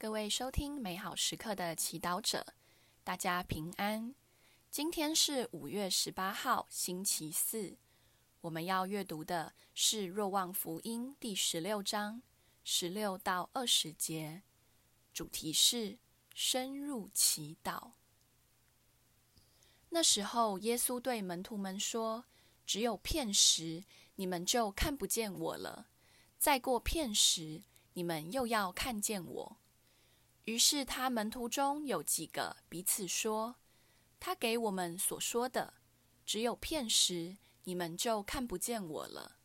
各位收听美好时刻的祈祷者，大家平安。今天是五月十八号，星期四。我们要阅读的是《若望福音》第十六章十六到二十节，主题是深入祈祷。那时候，耶稣对门徒们说：“只有片时，你们就看不见我了；再过片时，你们又要看见我。”于是，他门徒中有几个彼此说：“他给我们所说的，只有片时，你们就看不见我了；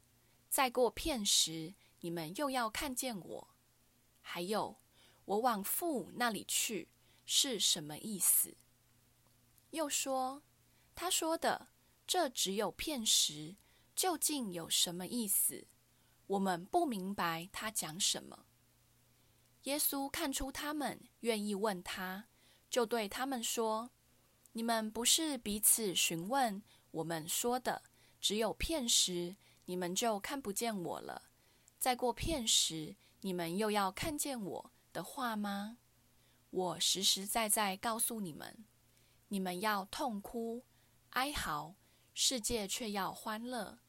再过片时，你们又要看见我。还有，我往父那里去，是什么意思？”又说：“他说的，这只有片时，究竟有什么意思？我们不明白他讲什么。”耶稣看出他们愿意问他，就对他们说：“你们不是彼此询问我们说的，只有片时，你们就看不见我了；再过片时，你们又要看见我的话吗？我实实在在告诉你们，你们要痛哭、哀嚎，世界却要欢乐；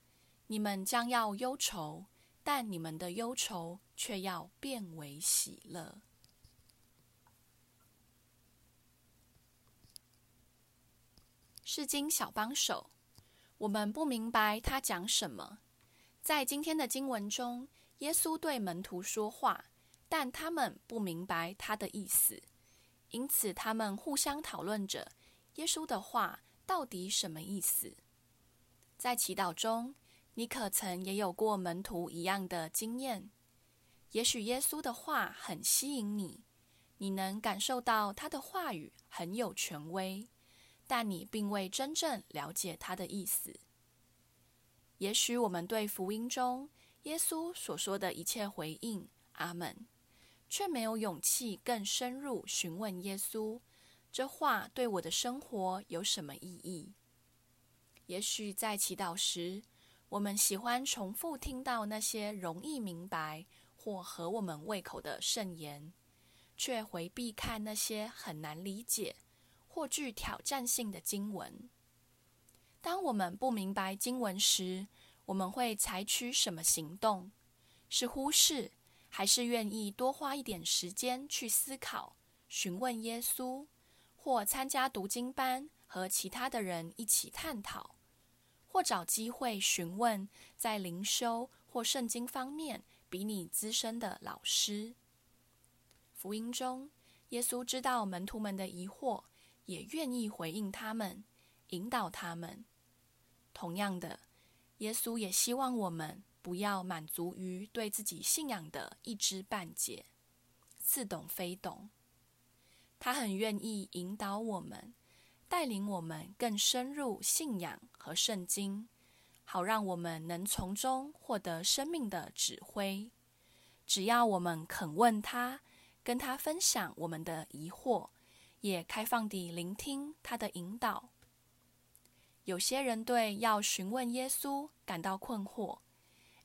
你们将要忧愁。”但你们的忧愁却要变为喜乐。圣经小帮手，我们不明白他讲什么。在今天的经文中，耶稣对门徒说话，但他们不明白他的意思，因此他们互相讨论着耶稣的话到底什么意思。在祈祷中，你可曾也有过门徒一样的经验？也许耶稣的话很吸引你，你能感受到他的话语很有权威，但你并未真正了解他的意思。也许我们对福音中耶稣所说的一切回应“阿门”，却没有勇气更深入询问耶稣，这话对我的生活有什么意义？也许在祈祷时，我们喜欢重复听到那些容易明白或合我们胃口的圣言，却回避看那些很难理解或具挑战性的经文。当我们不明白经文时，我们会采取什么行动？是忽视，还是愿意多花一点时间去思考、询问耶稣，或参加读经班和其他的人一起探讨？或找机会询问在灵修或圣经方面比你资深的老师。福音中，耶稣知道门徒们的疑惑，也愿意回应他们，引导他们。同样的，耶稣也希望我们不要满足于对自己信仰的一知半解、似懂非懂。他很愿意引导我们。带领我们更深入信仰和圣经，好让我们能从中获得生命的指挥。只要我们肯问他，跟他分享我们的疑惑，也开放地聆听他的引导。有些人对要询问耶稣感到困惑，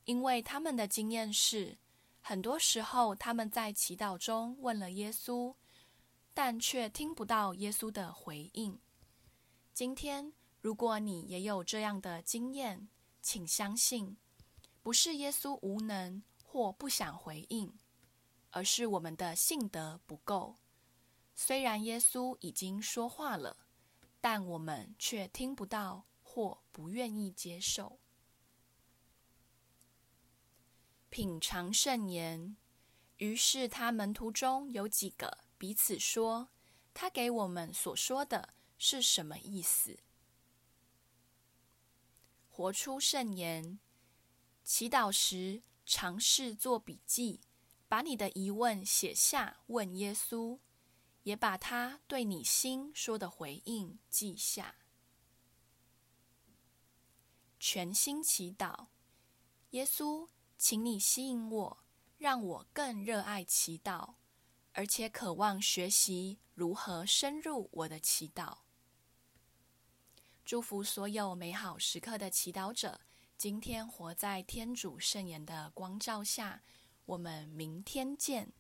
因为他们的经验是，很多时候他们在祈祷中问了耶稣，但却听不到耶稣的回应。今天，如果你也有这样的经验，请相信，不是耶稣无能或不想回应，而是我们的信德不够。虽然耶稣已经说话了，但我们却听不到或不愿意接受。品尝圣言。于是他门徒中有几个彼此说：“他给我们所说的。”是什么意思？活出圣言。祈祷时尝试做笔记，把你的疑问写下，问耶稣，也把他对你心说的回应记下。全心祈祷，耶稣，请你吸引我，让我更热爱祈祷，而且渴望学习如何深入我的祈祷。祝福所有美好时刻的祈祷者，今天活在天主圣言的光照下。我们明天见。